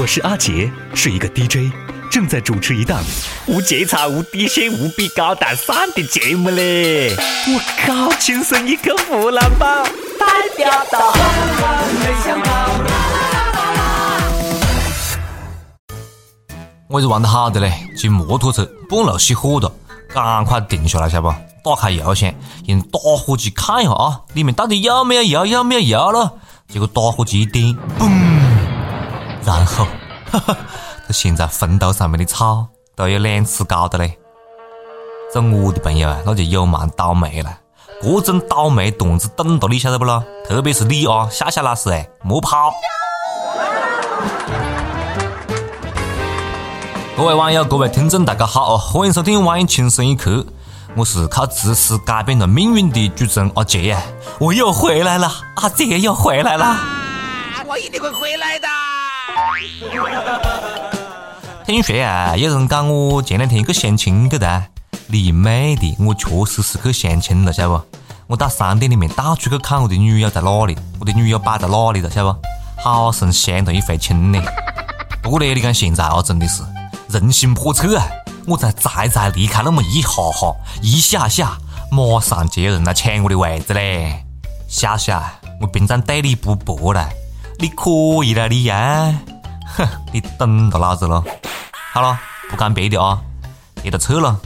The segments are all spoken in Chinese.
我是阿杰，是一个 DJ，正在主持一档无节操、无底线、无比高大上的节目嘞！我靠，亲生一个湖南宝，代表到。我是玩得好的嘞，骑摩托车半路熄火了，赶快停下来，晓得不？打开油箱，用打火机看一下啊，里面到底有没有油，有没有油了？结果打火机一点，嘣！然后，哈哈，这现在坟头上面的草都有两尺高的嘞。做我的朋友啊，那就有蛮倒霉了，各种倒霉段子等着你，晓得不咯？特别是你啊，夏夏老师哎，莫跑！各位网友，各位听众，大家好哦！欢迎收听《网易轻松一刻》，我是靠知识改变了命运的主持人阿杰呀！我又回来了，阿杰又回来了！我一定会回来的。听说啊，有人讲我前两天去相亲去的，你妹的，我确实是去相亲了，晓得不？我到商店里面到处去看我的女友在哪里，我的女友摆在哪里了，晓得不？好生相谈一回亲呢。不过呢，你看现在啊，真的是。人心叵测啊！我才才才离开那么一下下、一下下，马上就有人来抢我的位置嘞！夏夏，我平常对你不薄了，你可以了你呀！哼，你等到老子喽！好了，不讲别的啊，别的撤了。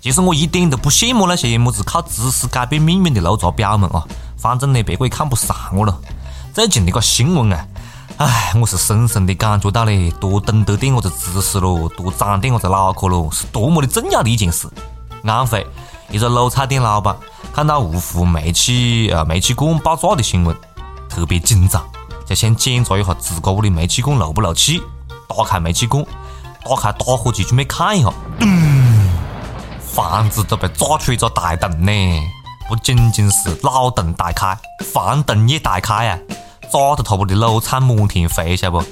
其实我一点都不羡慕那些么子靠知识改变命运的路渣婊们啊！反正呢，别个也看不上我了。最近那个新闻啊！唉，我是深深的感觉到嘞，多懂得点我子知识咯，多长点我子脑壳咯，是多么的重要的一件事。安徽一个卤菜店老板看到芜湖煤气呃煤气罐爆炸的新闻，特别紧张，就想检查一下自家屋的煤气罐漏不漏气。打开煤气罐，打开打火机准备看一下，咚，房子都被炸出一个大洞呢！不仅仅是脑洞大开，房洞也大开啊！炸得他屋的卤菜满天飞，晓不？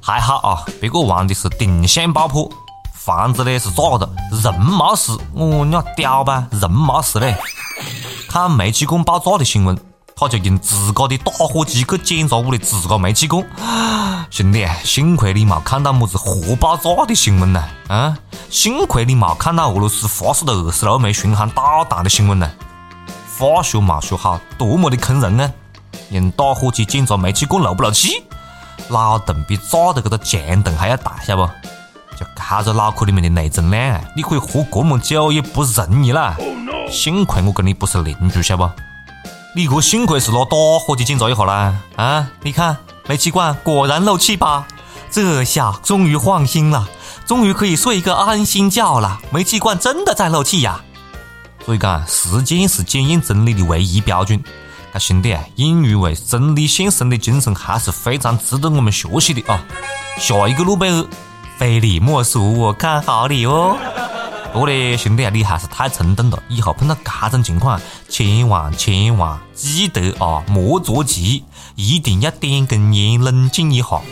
还好啊，别个玩的是定向爆破，房子呢是炸的，人没事。我你屌吧，人没事嘞。看煤气罐爆炸的新闻，他就用自个的打火机去检查屋里自个煤气罐。兄弟，幸亏你没看到么子核爆炸的新闻呢，啊！幸亏你没看到俄罗斯发射的二十六枚巡航导弹的新闻呢。化学没学好，多么的坑人啊！用打火机检查煤气罐漏不漏气，脑洞比炸的这个墙洞还要大，晓得不？就这个脑壳里面的内存量，你可以活这么久也不容易啦。幸亏我跟你不是邻居，晓得不？你可幸亏是拿打火机检查一下啦。啊，你看煤气管果然漏气吧？这下终于放心了，终于可以睡一个安心觉了。煤气管真的在漏气呀！所以讲，时间是检验真理的唯一标准。那兄弟啊，勇于为真理献身的精神还是非常值得我们学习的啊！下一个诺贝尔，非你莫属，我看好你哦。不过呢，兄弟啊，你还是太冲动了，以后碰到这种情况，千万千万记得啊，莫着急，一定要点根烟，冷静一下。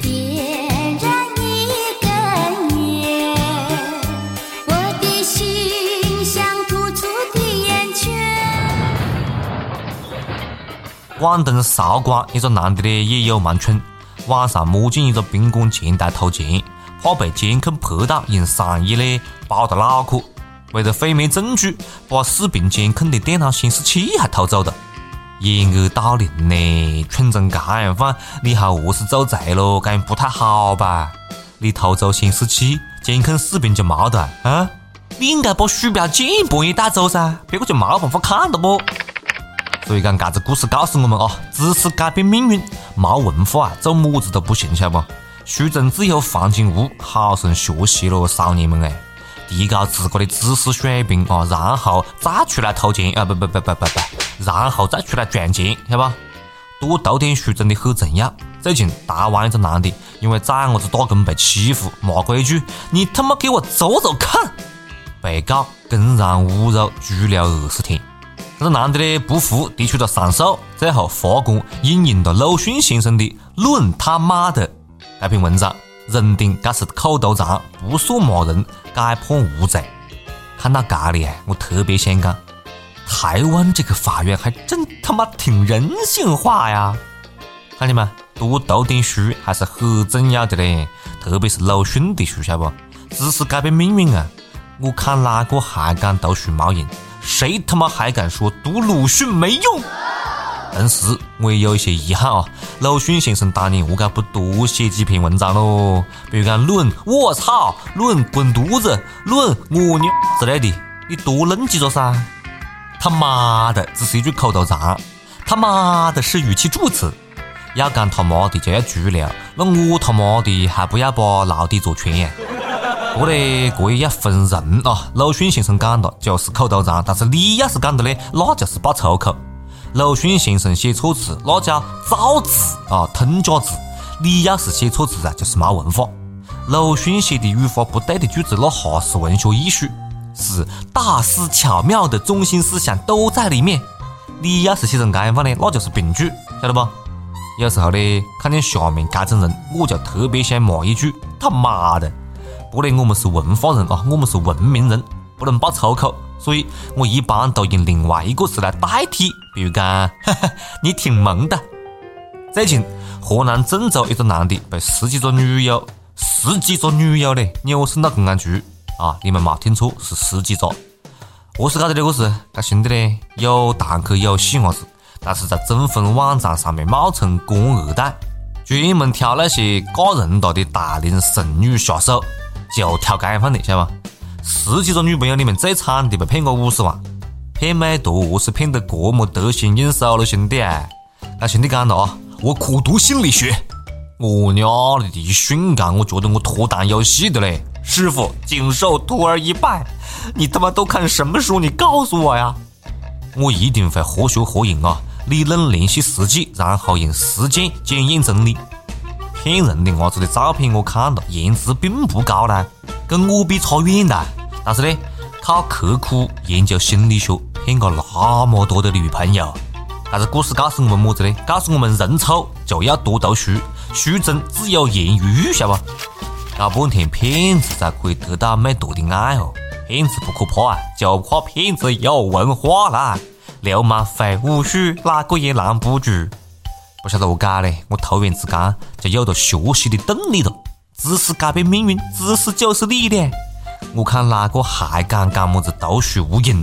广东韶关一个男的呢也有蛮蠢，晚上摸进一个宾馆前台偷钱，怕被监控拍到，用上衣呢包着脑壳，为了毁灭证据，把视频监控的电脑显示器还偷走了。掩耳盗铃呢，蠢成这样范，你还何是做贼咯？这样不太好吧？你偷走显示器，监控视频就没得啊？你应该把鼠标键盘也带走噻，别个就没办法看了不？所以讲，这个故事告诉我们啊，知识改变命运，没文化做么子都不行，晓得不？书中自有黄金屋，好生学习咯，少年们哎，提高自个的知识水平啊，然后再出来偷钱啊，不不不不不不，然后再出来赚钱，晓得吧？多读点书真的很重要。最近台湾一个男的因为崽伢子打工被欺负，骂过一句：“你他妈给我走走看！”被告公然侮辱，拘留二十天。这个男的呢不服，提出了上诉，最后法官引用了鲁迅先生的《论他妈的》这篇文章，认定这是口头禅，不算骂人，改判无罪。看到这里，我特别想讲，台湾这个法院还真他妈挺人性化呀！看见没？多读点书还是很重要的嘞，特别是鲁迅的书，晓得不？知识改变命运啊！我看哪个还敢读书冇用，谁他妈还敢说读鲁迅没用？但是我也有一些遗憾啊，鲁迅先生当年何解不多写几篇文章咯？比如讲《论我操》《论滚犊子》《论我鸟》之类的，你多弄几个噻？他妈的，只是一句口头禅，他妈的是语气助词。要讲他妈的就要足了，那我他妈的还不要把牢底坐穿呀？不过呢，这也要分人啊。鲁迅先生讲的就是口头禅，但是你要是讲的呢，那就是爆粗口。鲁迅先生写错字，那叫造字啊，通假字。你要是写错字啊，就是没文化。鲁迅写的语法不对的句子，那哈是文学艺术，是大师巧妙的中心思想都在里面。你要是写成这样话呢，那就是病句，晓得不？有时候呢，看见下面这种人，我就特别想骂一句：“他妈的！”不过呢，我们是文化人啊，我们是文明人，不能爆粗口，所以我一般都用另外一个词来代替，比如讲：“ 你挺萌的。”最近，河南郑州一个男的被十几个女友，十几个女友嘞，扭送到公安局啊！你们没听错，是十几个。何是搞的这个事？这兄弟呢，有堂客有细伢子。但是在征婚网站上面冒充官二代，专门挑那些嫁人了的大龄剩女下手，就挑这样的，晓得吧？十几个女朋友里面最惨的被骗过五十万，骗美图何是骗得这么得心应手了，兄弟？那兄弟讲了啊，我苦读心理学，我娘的，一瞬间我觉得我脱单有戏的嘞！师傅，谨受徒儿一拜。你他妈都看什么书？你告诉我呀！我一定会活学活用啊！理论联系实际，然后用实践检验真理。骗人的伢子的照片我看了，颜值并不高呢，跟我比差远了。但是呢，靠刻苦研究心理学骗过那么多的女朋友。但是故事告诉我们么子呢？告诉我们人丑就要多读书，书中自有颜如玉，晓得不？搞半天骗子才可以得到美图的爱哦。骗子不可怕啊，就怕骗子有文化啦。流氓会武术，哪个也拦不住。不晓得何解呢，我突然之间就有了学习的动力了。知识改变命运，知识就是力量。我看哪个还敢讲么子读书无用？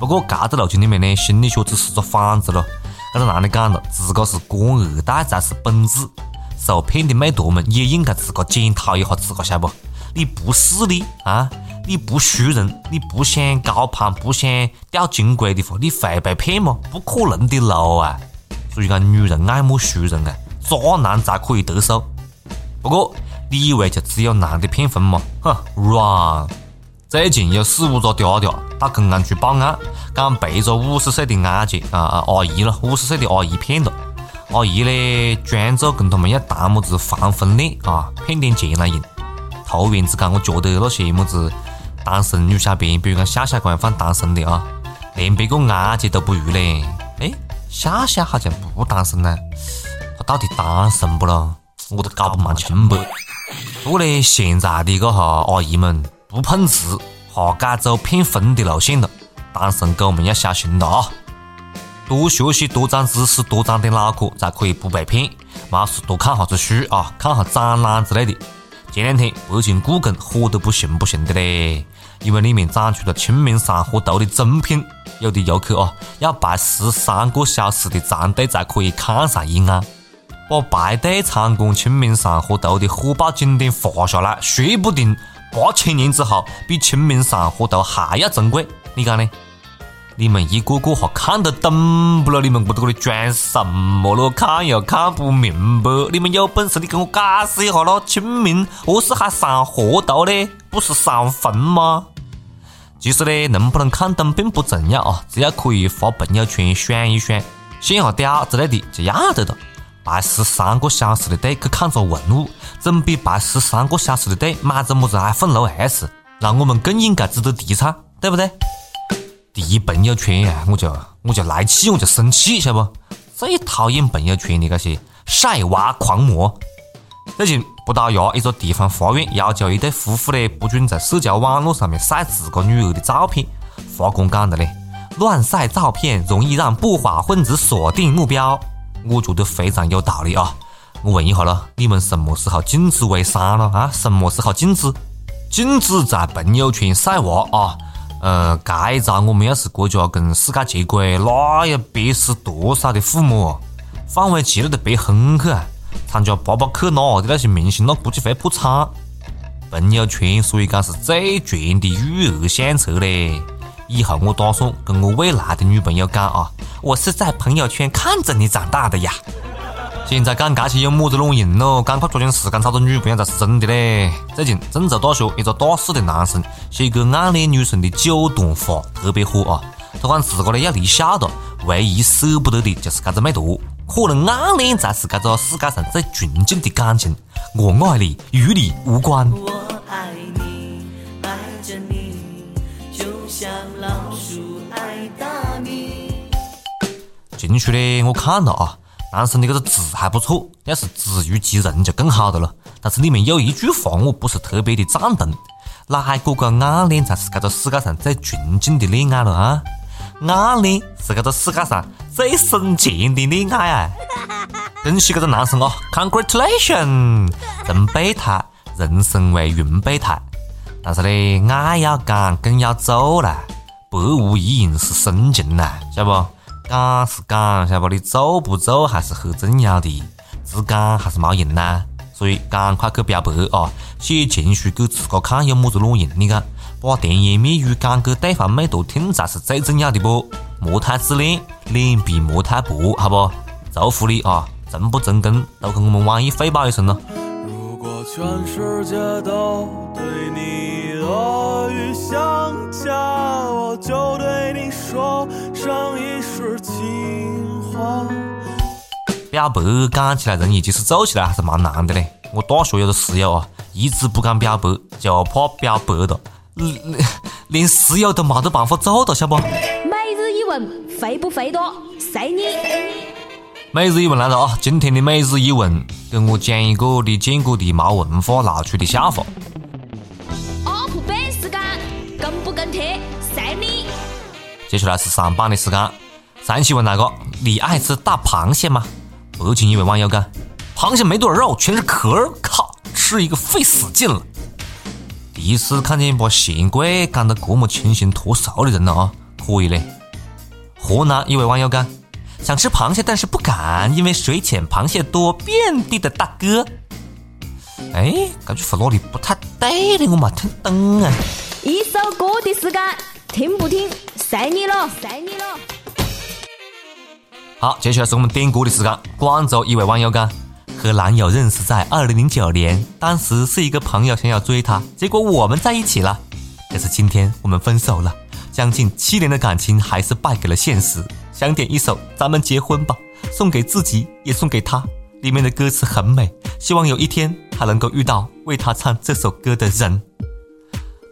不过这个路径里面呢，心理学只是个幌子咯。这个男的讲了，自个是官二代才是本质。受骗的妹坨们也应该自个检讨一下自个，晓得不？你不势利啊？你不输人，你不想高攀，不想掉金龟的话，你会被骗吗？不可能的路啊！所以讲，女人爱慕输人啊，渣男才可以得手。不过，你以为就只有男的骗婚吗？哼软最近有四五个嗲嗲到公安局报案，讲被一个五十岁的阿姐啊啊阿姨咯，五十岁的阿姨骗了。阿姨呢，装作跟他们要谈么子防婚恋啊，骗点钱来用。突然之间，我觉得那些么子。单身女小编，比如讲夏夏官方单身的啊，连别个阿姐都不如嘞。哎，夏夏好像不单身呢，她到底单身不咯？我都搞不蛮清白。不过呢，现在的个哈阿姨们不碰瓷，哈改走骗婚的路线了。单身狗们要小心了啊！多学习，多长知识，多长点脑壳，才可以不被骗。没事多看下子书啊，看下展览之类的。前两天北京故宫火得不行不行的嘞，因为里面展出了《清明上河图》的真品，有的游客啊要排十三个小时的长队才可以看上一眼。把排队参观《清明上河图》的火爆景点画下来，说不定八千年之后比《清明上河图》还要珍贵，你讲呢？你们一个个哈看得懂不咯？你们不在这里装什么咯？看又看不明白。你们有本事你给我解释一下咯！清明何是还上河图呢？不是上坟吗？其实呢，能不能看懂并不重要啊，只要可以发朋友圈炫一炫、炫下屌之类的就要得了。排十三个小时的队去看个文物，总比排十三个小时的队买着么子 iPhone 6S 让我们更应该值得提倡，对不对？第一朋友圈呀，我就我就来气，我就生气，晓得不？最讨厌朋友圈的那些晒娃狂魔。最近，葡萄牙一个地方法院要求一对夫妇呢，不准在社交网络上面晒自个女儿的照片。法官讲的呢，乱晒照片容易让不法分子锁定目标。我觉得非常有道理啊！我问一下了，你们什么时候禁止微商了啊？什么时候禁止？禁止在朋友圈晒娃啊！呃，这一招我们要是国家跟世界接轨，那要憋死多少的父母？范玮琪那都憋昏去啊！参加巴巴克哪的那些明星，那估计会破产。朋友圈所以讲是最全的育儿相册嘞。以后我打算跟我未来的女朋友讲啊，我是在朋友圈看着你长大的呀。现在讲这些有么子卵用咯？赶快抓紧时间找个女朋友才是真的嘞！最近郑州大学一个大四的男生写个暗恋女生的九段话特别火啊。他讲自个呢要离校了，唯一舍不得的就是这个美图。可能暗恋才是这个世界上最纯净的感情。我爱你，与你无关。我爱像老鼠爱大米。进去呢，我看了啊。男生的这个字还不错，要是字如其人就更好的了。但是里面有一句话我不是特别的赞同：哪个个暗恋才是这个世界上最纯净的恋爱了啊？暗恋是这个世界上最省钱的恋爱啊！恭喜这个男生啊，Congratulation！人备胎，人生为云备胎。但是呢，爱要讲，更要做啦，百无一用是深情呐，晓得不？讲是讲，晓得不？你做不做还是很重要的，只讲还是没用呐。所以赶快去表白啊！写情书给自个看有么子卵用？你看，把甜言蜜语讲给对方妹坨听才是最重要的不？莫太自恋，脸皮莫太薄，好不？祝福你啊！成不成功都跟我们网易汇报一声咯。全世界都对你恶语相加，我就对你说上一世情话。表白讲起来容易，其实做起来还是蛮难的嘞。我大学有个室友啊，一直不敢表白，就怕表白了，连连室友都没得办法做到，晓不？每日一问，肥不肥多？随你。每日一问来了啊！今天的每日一问，跟我讲一个你见过的没文化闹出的笑话。up 班时间，跟不跟贴？随你。接下来是上班的时间。上期问那个，你爱吃大螃蟹吗？北京一位网友讲，螃蟹没多少肉，全是壳儿，靠，吃一个费死劲了。第一次看见把咸贵讲得这么清新脱俗的人了啊，可以嘞。河南一位网友讲。想吃螃蟹，但是不敢，因为水浅螃蟹多，遍地的大哥。哎，感觉弗洛里不太对呢？我没听懂啊。一首歌的时间，听不听，随你了，随你了。好，接下来是我们点歌的时间。广州一位网友讲，和男友认识在二零零九年，当时是一个朋友想要追她，结果我们在一起了。可是今天我们分手了，将近七年的感情还是败给了现实。想点一首《咱们结婚吧》，送给自己，也送给他。里面的歌词很美，希望有一天还能够遇到为他唱这首歌的人。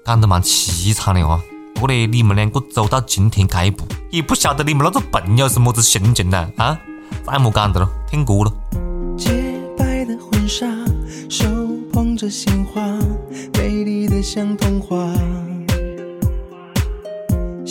讲得蛮凄惨的哦！不过呢，你们两个走到今天这一步，也不晓得你们那个朋友是么子心情呢？啊，再莫讲的了，听歌了。洁白的婚纱，手捧着鲜花，美丽的像童话。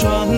同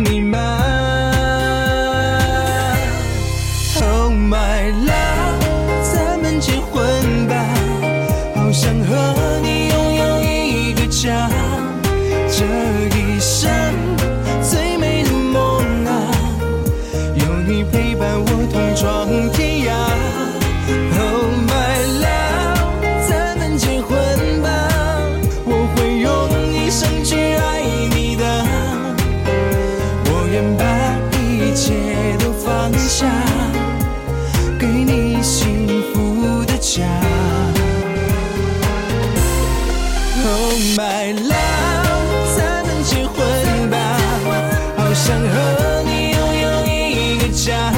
家，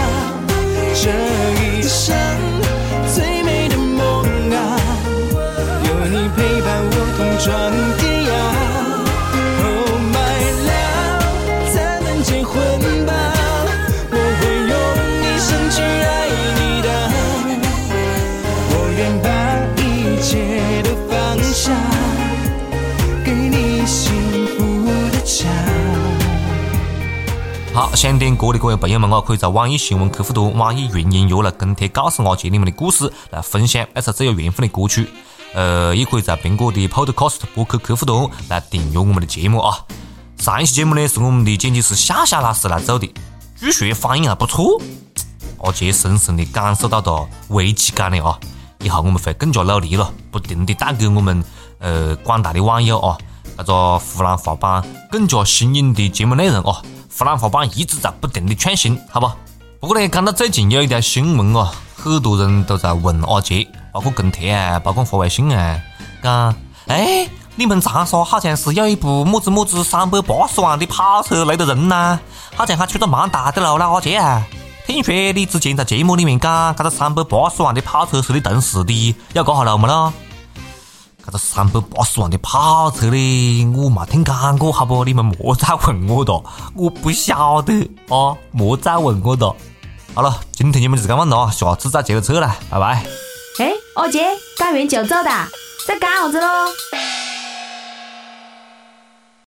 这一生想点歌的各位朋友们啊，可以在网易新闻客户端、网易云音乐来跟帖告诉阿杰你们的故事，来分享那首最有缘分的歌曲。呃，也可以在苹果的 Podcast 播客客户端来订阅我们的节目啊。上一期节目呢是我们的剪辑师夏夏老师来做的，据说反应还不错，阿杰深深的感受到了危机感了啊！以后我们会更加努力了，不停的带给我们呃广大的网友啊，那个湖南话版更加新颖的节目内容啊！湖南话版一直在不停的创新，好吧？不过呢，看到最近有一条新闻哦，很多人都在问阿杰，包括跟帖啊，包括发微信啊，讲哎，你们长沙好像是有一部么子么子三百八十万的跑车来的人呐、好像还出了蛮大的路了，阿杰啊！听说你之前在节目里面讲，这个三百八十万的跑车是你同事的，有这下路没咯？这个三百八十万的跑车嘞，我没听讲过，好不？你们莫再问我哒，我不晓得啊，莫再问我哒。好了，今天你们就这样了啊，下次再接着扯了，拜拜。哎，二姐，讲完就走哒，在干啥子喽？